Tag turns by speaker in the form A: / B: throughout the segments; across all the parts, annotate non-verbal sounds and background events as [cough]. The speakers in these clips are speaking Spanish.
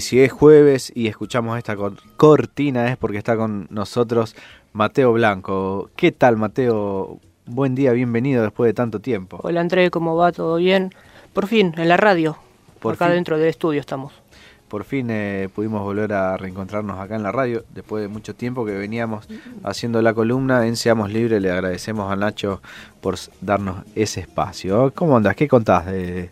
A: Y si es jueves y escuchamos esta cortina es porque está con nosotros Mateo Blanco. ¿Qué tal, Mateo? Buen día, bienvenido después de tanto tiempo.
B: Hola, André, ¿cómo va? ¿Todo bien? Por fin, en la radio. Por acá dentro del estudio estamos.
A: Por fin eh, pudimos volver a reencontrarnos acá en la radio, después de mucho tiempo que veníamos haciendo la columna en Seamos Libres. Le agradecemos a Nacho por darnos ese espacio. ¿Cómo andas? ¿Qué contás de,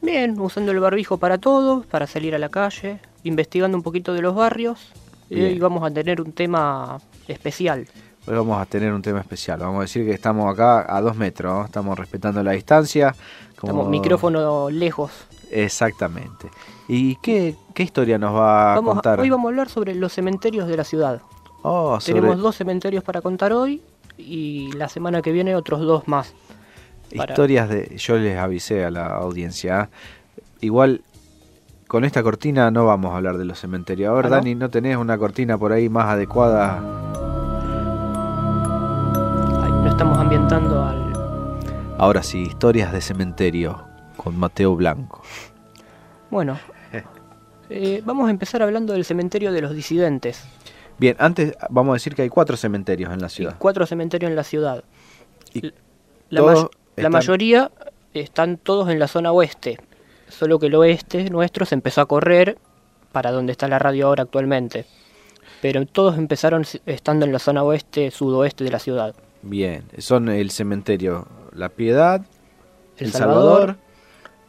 B: Bien, usando el barbijo para todo, para salir a la calle, investigando un poquito de los barrios. Y hoy vamos a tener un tema especial.
A: Hoy vamos a tener un tema especial. Vamos a decir que estamos acá a dos metros, estamos respetando la distancia.
B: Como... Estamos micrófono lejos.
A: Exactamente. ¿Y qué, historia nos va a contar?
B: hoy vamos a hablar sobre los cementerios de la ciudad. Oh, Tenemos dos cementerios para contar hoy y la semana que viene otros dos más.
A: Historias de. Yo les avisé a la audiencia. Igual con esta cortina no vamos a hablar de los cementerios. A ver, ¿Ah, Dani, ¿no tenés una cortina por ahí más adecuada?
B: no estamos ambientando al.
A: Ahora sí, historias de cementerio con Mateo Blanco.
B: Bueno, [laughs] eh, vamos a empezar hablando del cementerio de los disidentes.
A: Bien, antes vamos a decir que hay cuatro cementerios en la ciudad.
B: cuatro cementerios en la ciudad. Y la, la mayoría están todos en la zona oeste, solo que el oeste nuestro se empezó a correr para donde está la radio ahora actualmente. Pero todos empezaron estando en la zona oeste, sudoeste de la ciudad.
A: Bien, son el cementerio La Piedad,
B: El, Salvador,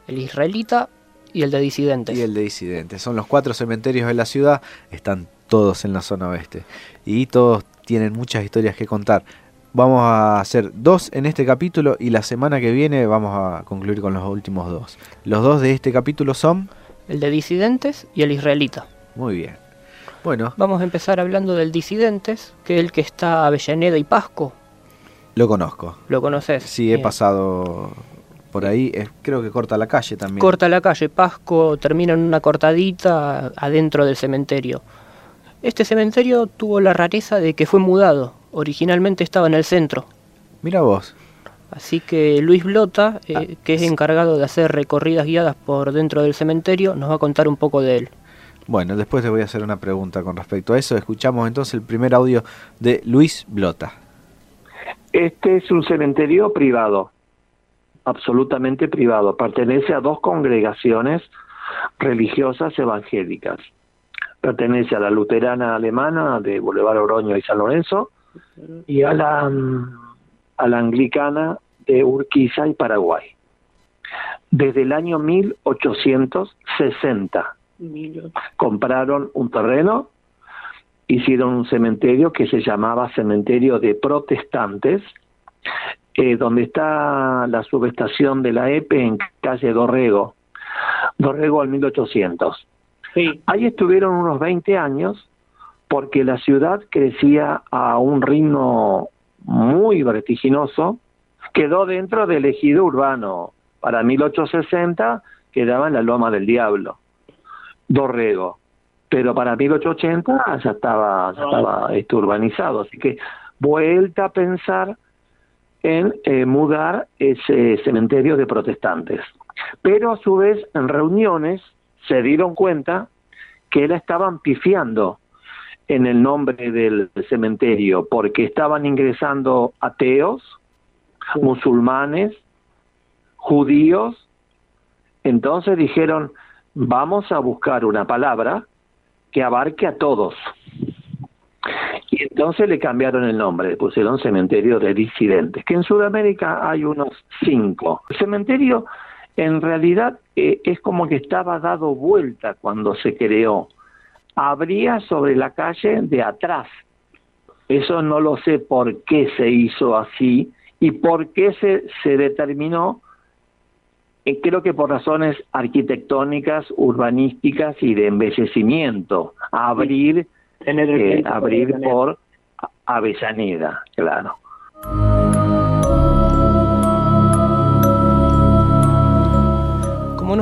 B: el Israelita y el de Disidentes.
A: Y el de Disidentes. Son los cuatro cementerios de la ciudad, están todos en la zona oeste. Y todos tienen muchas historias que contar. Vamos a hacer dos en este capítulo y la semana que viene vamos a concluir con los últimos dos. Los dos de este capítulo son...
B: El de disidentes y el israelita.
A: Muy bien. Bueno.
B: Vamos a empezar hablando del disidentes, que es el que está Avellaneda y Pasco.
A: Lo conozco.
B: ¿Lo conoces?
A: Sí, he pasado por ahí. creo que corta la calle también.
B: Corta la calle. Pasco termina en una cortadita adentro del cementerio. Este cementerio tuvo la rareza de que fue mudado originalmente estaba en el centro.
A: Mira vos.
B: Así que Luis Blota, eh, ah, que es encargado de hacer recorridas guiadas por dentro del cementerio, nos va a contar un poco de él.
A: Bueno, después te voy a hacer una pregunta con respecto a eso. Escuchamos entonces el primer audio de Luis Blota.
C: Este es un cementerio privado, absolutamente privado. Pertenece a dos congregaciones religiosas evangélicas. Pertenece a la luterana alemana de Boulevard Oroño y San Lorenzo y a la, a la anglicana de Urquiza y Paraguay. Desde el año 1860 compraron un terreno, hicieron un cementerio que se llamaba Cementerio de Protestantes, eh, donde está la subestación de la EPE en calle Dorrego, Dorrego al 1800. Sí. Ahí estuvieron unos 20 años porque la ciudad crecía a un ritmo muy vertiginoso, quedó dentro del ejido urbano. Para 1860 quedaba en la Loma del Diablo, Dorrego. Pero para 1880 ya estaba, ya estaba este, urbanizado. Así que vuelta a pensar en eh, mudar ese cementerio de protestantes. Pero a su vez en reuniones se dieron cuenta que la estaban pifiando en el nombre del cementerio, porque estaban ingresando ateos, musulmanes, judíos. Entonces dijeron, vamos a buscar una palabra que abarque a todos. Y entonces le cambiaron el nombre, le pusieron cementerio de disidentes, que en Sudamérica hay unos cinco. El cementerio en realidad eh, es como que estaba dado vuelta cuando se creó habría sobre la calle de atrás. Eso no lo sé por qué se hizo así y por qué se, se determinó, eh, creo que por razones arquitectónicas, urbanísticas y de embellecimiento, abrir, eh, abrir por Avellaneda, claro.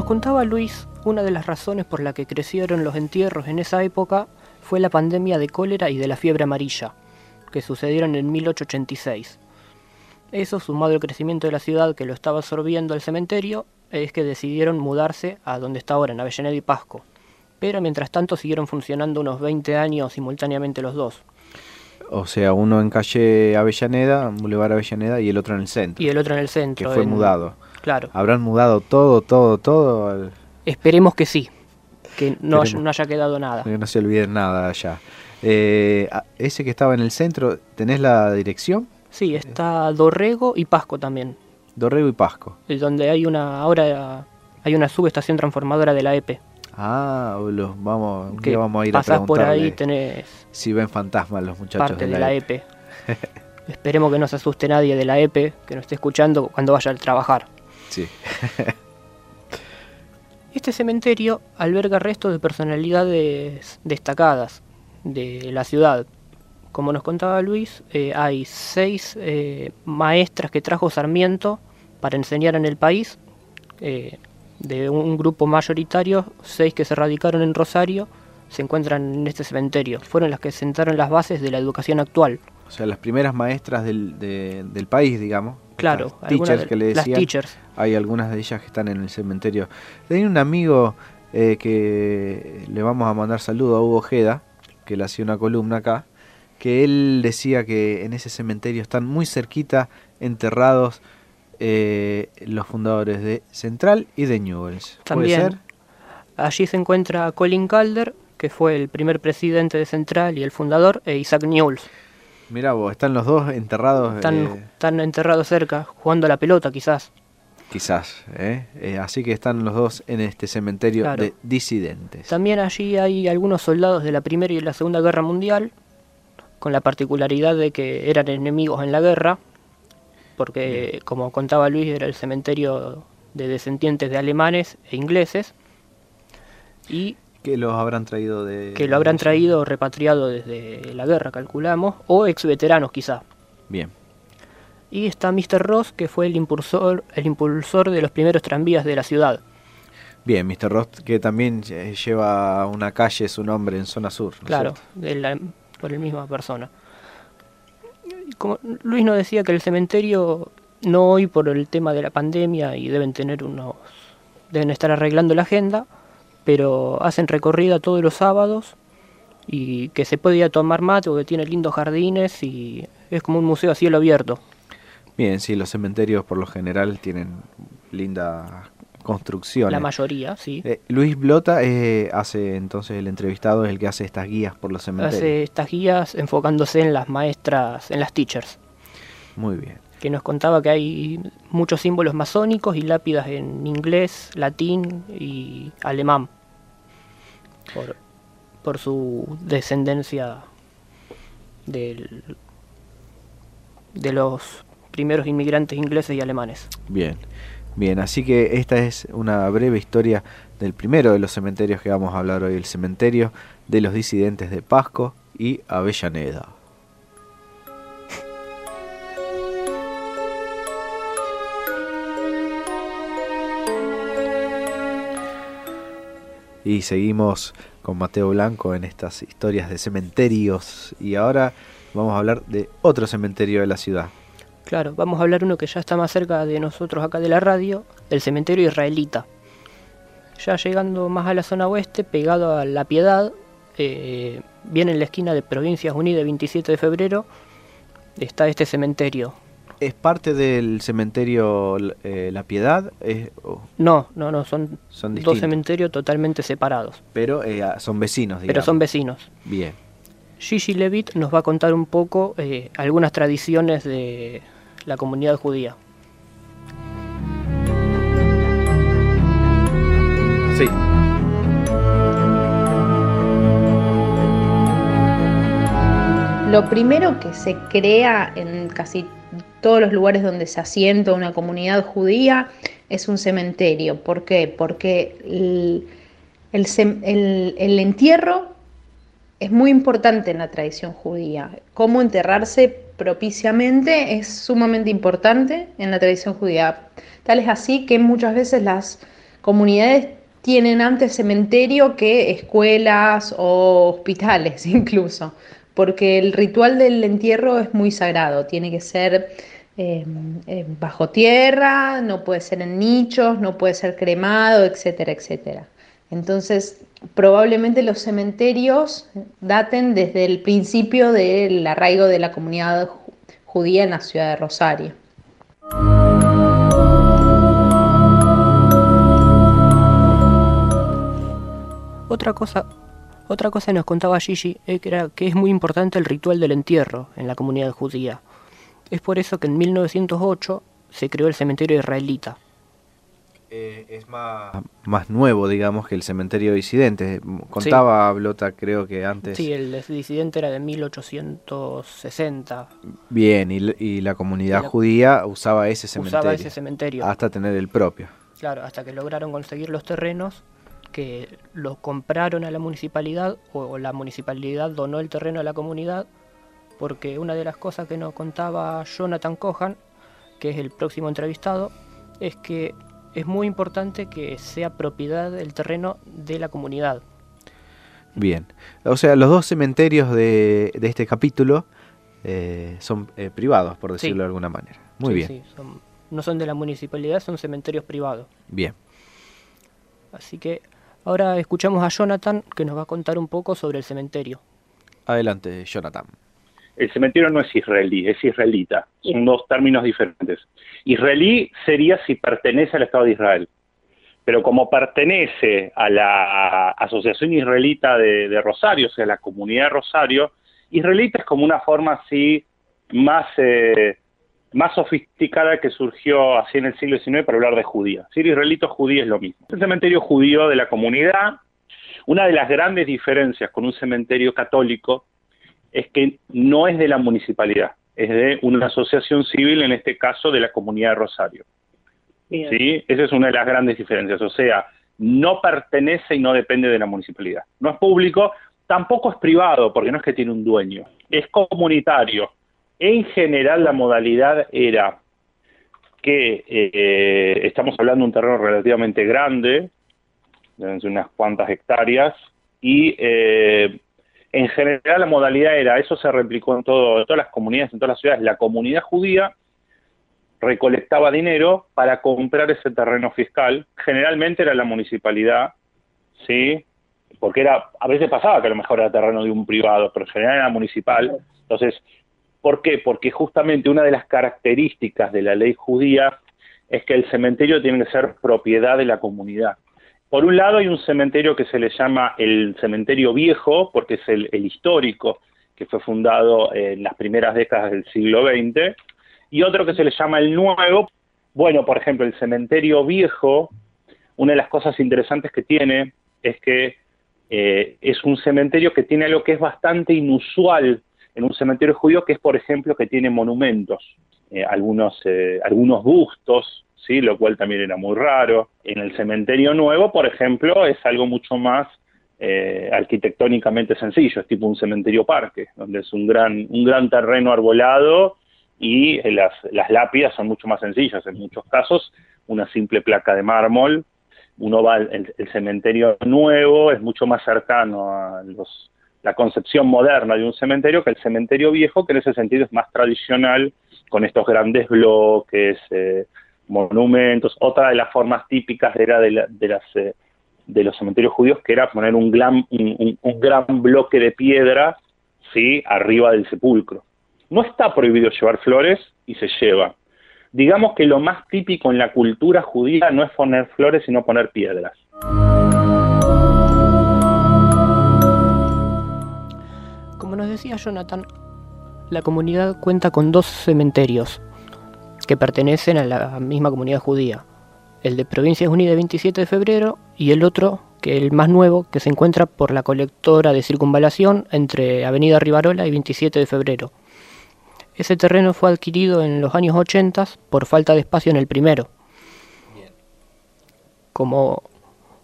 B: Contaba Luis, una de las razones por la que crecieron los entierros en esa época fue la pandemia de cólera y de la fiebre amarilla, que sucedieron en 1886. Eso, sumado al crecimiento de la ciudad que lo estaba absorbiendo el cementerio, es que decidieron mudarse a donde está ahora, en Avellaneda y Pasco. pero mientras tanto siguieron funcionando unos 20 años simultáneamente los dos.
A: O sea, uno en calle Avellaneda, Boulevard Avellaneda, y el otro en el centro.
B: Y el otro en el centro.
A: Que fue mudado.
B: Claro.
A: ¿Habrán mudado todo, todo, todo?
B: Esperemos que sí, que no, no haya quedado nada.
A: Que no se olviden nada allá. Eh, ese que estaba en el centro, ¿tenés la dirección?
B: Sí, está Dorrego y Pasco también.
A: Dorrego y Pasco.
B: Es donde hay una ahora hay una subestación transformadora de la EPE.
A: Ah, los vamos,
B: que
A: vamos a ir a
B: por ahí tenés
A: si ven fantasmas los muchachos
B: parte de la, EPE. E Esperemos que no se asuste nadie de la EPE que nos esté escuchando cuando vaya a trabajar.
A: Sí. [laughs]
B: este cementerio alberga restos de personalidades destacadas de la ciudad. Como nos contaba Luis, eh, hay seis eh, maestras que trajo Sarmiento para enseñar en el país, eh, de un grupo mayoritario, seis que se radicaron en Rosario, se encuentran en este cementerio. Fueron las que sentaron las bases de la educación actual.
A: O sea, las primeras maestras del, del país, digamos.
B: Claro,
A: teachers que le decían,
B: las teachers.
A: Hay algunas de ellas que están en el cementerio. Tenía un amigo que le vamos a mandar saludo a Hugo Ojeda, que le hacía una columna acá, que él decía que en ese cementerio están muy cerquita enterrados eh, los fundadores de Central y de Newells.
B: También. Allí se encuentra Colin Calder, que fue el primer presidente de Central y el fundador, e Isaac Newells.
A: Mira vos, están los dos enterrados.
B: Están, eh, están enterrados cerca, jugando a la pelota quizás.
A: Quizás, ¿eh? ¿eh? así que están los dos en este cementerio de disidentes.
B: También allí hay algunos soldados de la Primera y la Segunda Guerra Mundial, con la particularidad de que eran enemigos en la guerra, porque como contaba Luis era el cementerio de descendientes de alemanes e ingleses, y
A: que los habrán traído de...
B: Que lo habrán traído repatriado desde la guerra, calculamos, o ex veteranos quizá.
A: Bien.
B: Y está Mr. Ross, que fue el impulsor, el impulsor de los primeros tranvías de la ciudad.
A: Bien, Mr. Ross, que también lleva una calle su nombre en zona sur.
B: claro, por la misma persona. Como Luis nos decía que el cementerio, no hoy por el tema de la pandemia y deben tener unos. deben estar arreglando la agenda, pero hacen recorrida todos los sábados y que se puede ir a tomar mate o que tiene lindos jardines y es como un museo a cielo abierto.
A: Bien, sí, los cementerios por lo general tienen linda construcción.
B: La mayoría, sí.
A: Eh, Luis Blota eh, hace entonces el entrevistado, es el que hace estas guías por los cementerios.
B: Hace estas guías enfocándose en las maestras, en las teachers.
A: Muy bien.
B: Que nos contaba que hay muchos símbolos masónicos y lápidas en inglés, latín y alemán. Por, su descendencia del, de los primeros inmigrantes ingleses y alemanes.
A: Bien, bien, así que esta es una breve historia del primero de los cementerios que vamos a hablar hoy, el cementerio de los disidentes de Pasco y Avellaneda. Y seguimos con Mateo Blanco en estas historias de cementerios y ahora vamos a hablar de otro cementerio de la ciudad,
B: Claro, vamos a hablar uno que ya está más cerca de nosotros acá de la radio, el cementerio israelita. Ya llegando más a la zona oeste, pegado a La Piedad, eh, bien en la esquina de Provincias Unidas, 27 de febrero, está este cementerio.
A: ¿Es parte del cementerio eh, La Piedad?
B: No, no, no, son, dos cementerios totalmente separados.
A: Pero eh, son vecinos, digamos.
B: Pero son vecinos.
A: Bien.
B: Gigi Levitt nos va a contar un poco algunas tradiciones de, la comunidad judía.
A: Sí.
D: Lo primero que se crea en casi todos los lugares donde se asienta una comunidad judía es un cementerio. ¿Por qué? Porque el, el entierro es muy importante en la tradición judía. Cómo enterrarse propiciamente es sumamente importante en la tradición judía. Tal es así que muchas veces las comunidades tienen antes cementerio que escuelas o hospitales [laughs] incluso, porque el ritual del entierro es muy sagrado, tiene que ser em, bajo tierra, no puede ser en nichos, no puede ser cremado, etcétera, etcétera. Entonces, probablemente los cementerios daten desde el principio del arraigo de la comunidad judía en la ciudad de Rosario.
B: Otra cosa, otra cosa nos contaba Gigi eh, era que es muy importante el ritual del entierro en la comunidad judía. Es por eso que en 1908 se creó el cementerio israelita.
A: Eh, es más, más nuevo, digamos, que el cementerio disidente. Contaba Blota, creo que antes.
B: Sí, el disidente era de 1860.
A: Bien, y, la comunidad judía usaba ese cementerio.
B: Usaba ese cementerio.
A: Hasta tener el propio.
B: Claro, hasta que lograron conseguir los terrenos que los compraron a la municipalidad o la municipalidad donó el terreno a la comunidad porque una de las cosas que nos contaba Jonathan Cohan, que es el próximo entrevistado, es que es muy importante que sea propiedad del terreno de la comunidad.
A: Bien, o sea, los dos cementerios de, este capítulo eh, son eh, privados, por decirlo de alguna manera. Muy bien. Sí,
B: no son de la municipalidad, son cementerios privados.
A: Bien.
B: Así que ahora escuchamos a Jonathan que nos va a contar un poco sobre el cementerio.
A: Adelante, Jonathan
E: el cementerio no es israelí, es israelita. Son dos términos diferentes. Israelí sería si pertenece al Estado de Israel. Pero como pertenece a la Asociación Israelita de, Rosario, o sea, la comunidad de Rosario, israelita es como una forma así más, eh, más sofisticada que surgió así en el siglo XIX para hablar de judía. Ser israelito judío es lo mismo. El cementerio judío de la comunidad, una de las grandes diferencias con un cementerio católico es que no es de la municipalidad, es de una asociación civil, en este caso de la comunidad de Rosario. ¿Sí? Esa es una de las grandes diferencias, o sea, no pertenece y no depende de la municipalidad. No es público, tampoco es privado, porque no es que tiene un dueño, es comunitario. En general la modalidad era que eh, estamos hablando de un terreno relativamente grande, de unas cuantas hectáreas, y eh, en general la modalidad era, eso se replicó en, todo, todas las comunidades, en todas las ciudades, la comunidad judía recolectaba dinero para comprar ese terreno fiscal, generalmente era la municipalidad, ¿sí? Porque era, a veces pasaba que a lo mejor era terreno de un privado, pero en general era municipal. Entonces, ¿por qué? Porque justamente una de las características de la ley judía es que el cementerio tiene que ser propiedad de la comunidad. Por un lado hay un cementerio que se le llama el cementerio viejo, porque es el, histórico, que fue fundado en las primeras décadas del siglo XX, y otro que se le llama el nuevo. Bueno, por ejemplo, el cementerio viejo, una de las cosas interesantes que tiene es que eh, es un cementerio que tiene algo que es bastante inusual en un cementerio judío, que es, por ejemplo, que tiene monumentos, eh, algunos, eh, algunos bustos, ¿sí? lo cual también era muy raro. En el cementerio nuevo, por ejemplo, es algo mucho más eh, arquitectónicamente sencillo, es tipo un cementerio parque, donde es un gran, un gran terreno arbolado y las, las lápidas son mucho más sencillas, en muchos casos una simple placa de mármol. Uno va al el cementerio nuevo, es mucho más cercano a los, la concepción moderna de un cementerio que el cementerio viejo, que en ese sentido es más tradicional, con estos grandes bloques, eh, monumentos. Otra de las formas típicas era de, las, eh, de los cementerios judíos, que era poner un gran, un, gran bloque de piedra ¿sí? arriba del sepulcro. No está prohibido llevar flores y se lleva. Digamos que lo más típico en la cultura judía no es poner flores, sino poner piedras.
B: Nos decía Jonathan, la comunidad cuenta con dos cementerios, que pertenecen a la misma comunidad judía. El de Provincias Unidas 27 de febrero y el otro, que es el más nuevo, que se encuentra por la colectora de circunvalación entre Avenida Rivarola y 27 de febrero. Ese terreno fue adquirido en los años 80 por falta de espacio en el primero. Como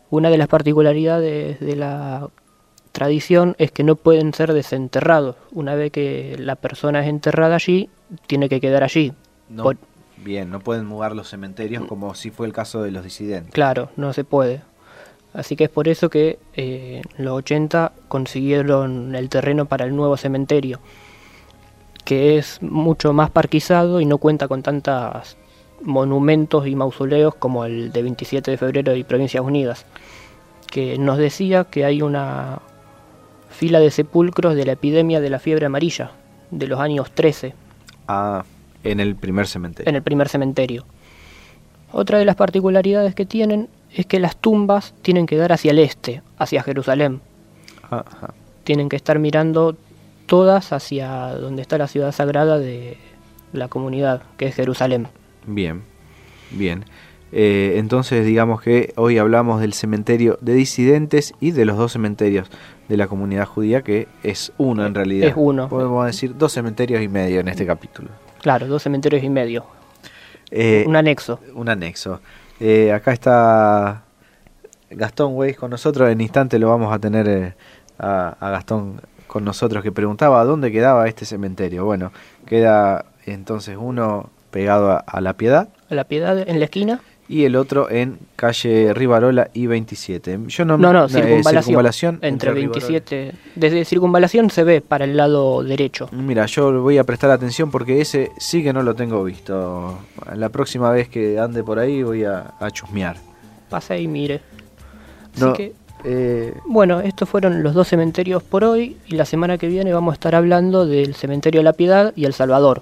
B: una de las particularidades de la tradición es que no pueden ser desenterrados. Una vez que la persona es enterrada allí, tiene que quedar allí.
A: Bien, no pueden mudar los cementerios como si fue el caso de los disidentes.
B: Claro, no se puede. Así que es por eso que eh, los 80 consiguieron el terreno para el nuevo cementerio, que es mucho más parquizado y no cuenta con tantos monumentos y mausoleos como el de 27 de febrero y Provincias Unidas, que nos decía que hay una fila de sepulcros de la epidemia de la fiebre amarilla de los años 13.
A: Ah, en el primer cementerio.
B: En el primer cementerio. Otra de las particularidades que tienen es que las tumbas tienen que dar hacia el este, hacia Jerusalén. Tienen que estar mirando todas hacia donde está la ciudad sagrada de la comunidad, que es Jerusalén.
A: Bien, bien. Eh, entonces digamos que hoy hablamos del cementerio de disidentes y de los dos cementerios de la comunidad judía, que es uno en realidad.
B: Es uno.
A: Podemos decir dos cementerios y medio en este capítulo.
B: Claro, dos cementerios y medio. Eh, un anexo.
A: Un anexo. Eh, acá está Gastón Weiss con nosotros. En instante lo vamos a tener a, a Gastón con nosotros que preguntaba dónde quedaba este cementerio. Bueno, queda entonces uno pegado a, La Piedad.
B: A La Piedad en la esquina.
A: Y el otro en calle Rivarola y 27.
B: Yo no, no, no eh, circunvalación, entre, 27. Desde circunvalación se ve para el lado derecho.
A: Mira, yo voy a prestar atención porque ese sí que no lo tengo visto. La próxima vez que ande por ahí voy a, chusmear.
B: Pase y mire. Así que eh, bueno, estos fueron los dos cementerios por hoy y la semana que viene vamos a estar hablando del cementerio de la Piedad y El Salvador.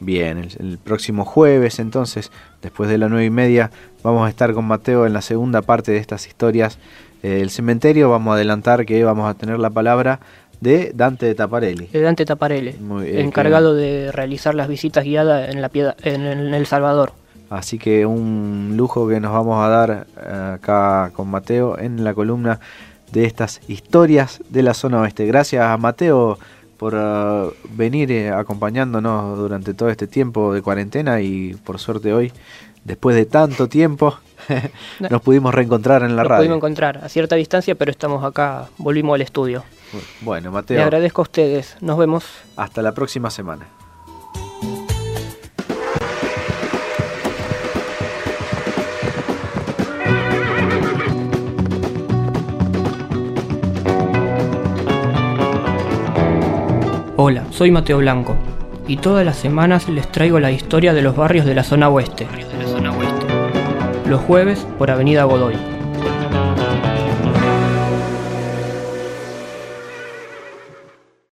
A: Bien, el, próximo jueves entonces, después de las nueve y media, vamos a estar con Mateo en la segunda parte de estas historias del cementerio. Vamos a adelantar que vamos a tener la palabra de Dante de Taparelli.
B: De Dante Taparelli, eh, encargado de realizar las visitas guiadas en, la piedad, en, El Salvador.
A: Así que un lujo que nos vamos a dar eh, acá con Mateo en la columna de estas historias de la zona oeste. Gracias a Mateo por uh, venir eh, acompañándonos durante todo este tiempo de cuarentena y por suerte hoy, después de tanto tiempo, [laughs] nos pudimos reencontrar en la nos radio.
B: Pudimos encontrar a cierta distancia, pero estamos acá, volvimos al estudio.
A: Bueno, Mateo.
B: Le agradezco a ustedes. Nos vemos.
A: Hasta la próxima semana.
B: Hola, soy Mateo Blanco y todas las semanas les traigo la historia de los barrios de la zona oeste. Los jueves por Avenida Godoy.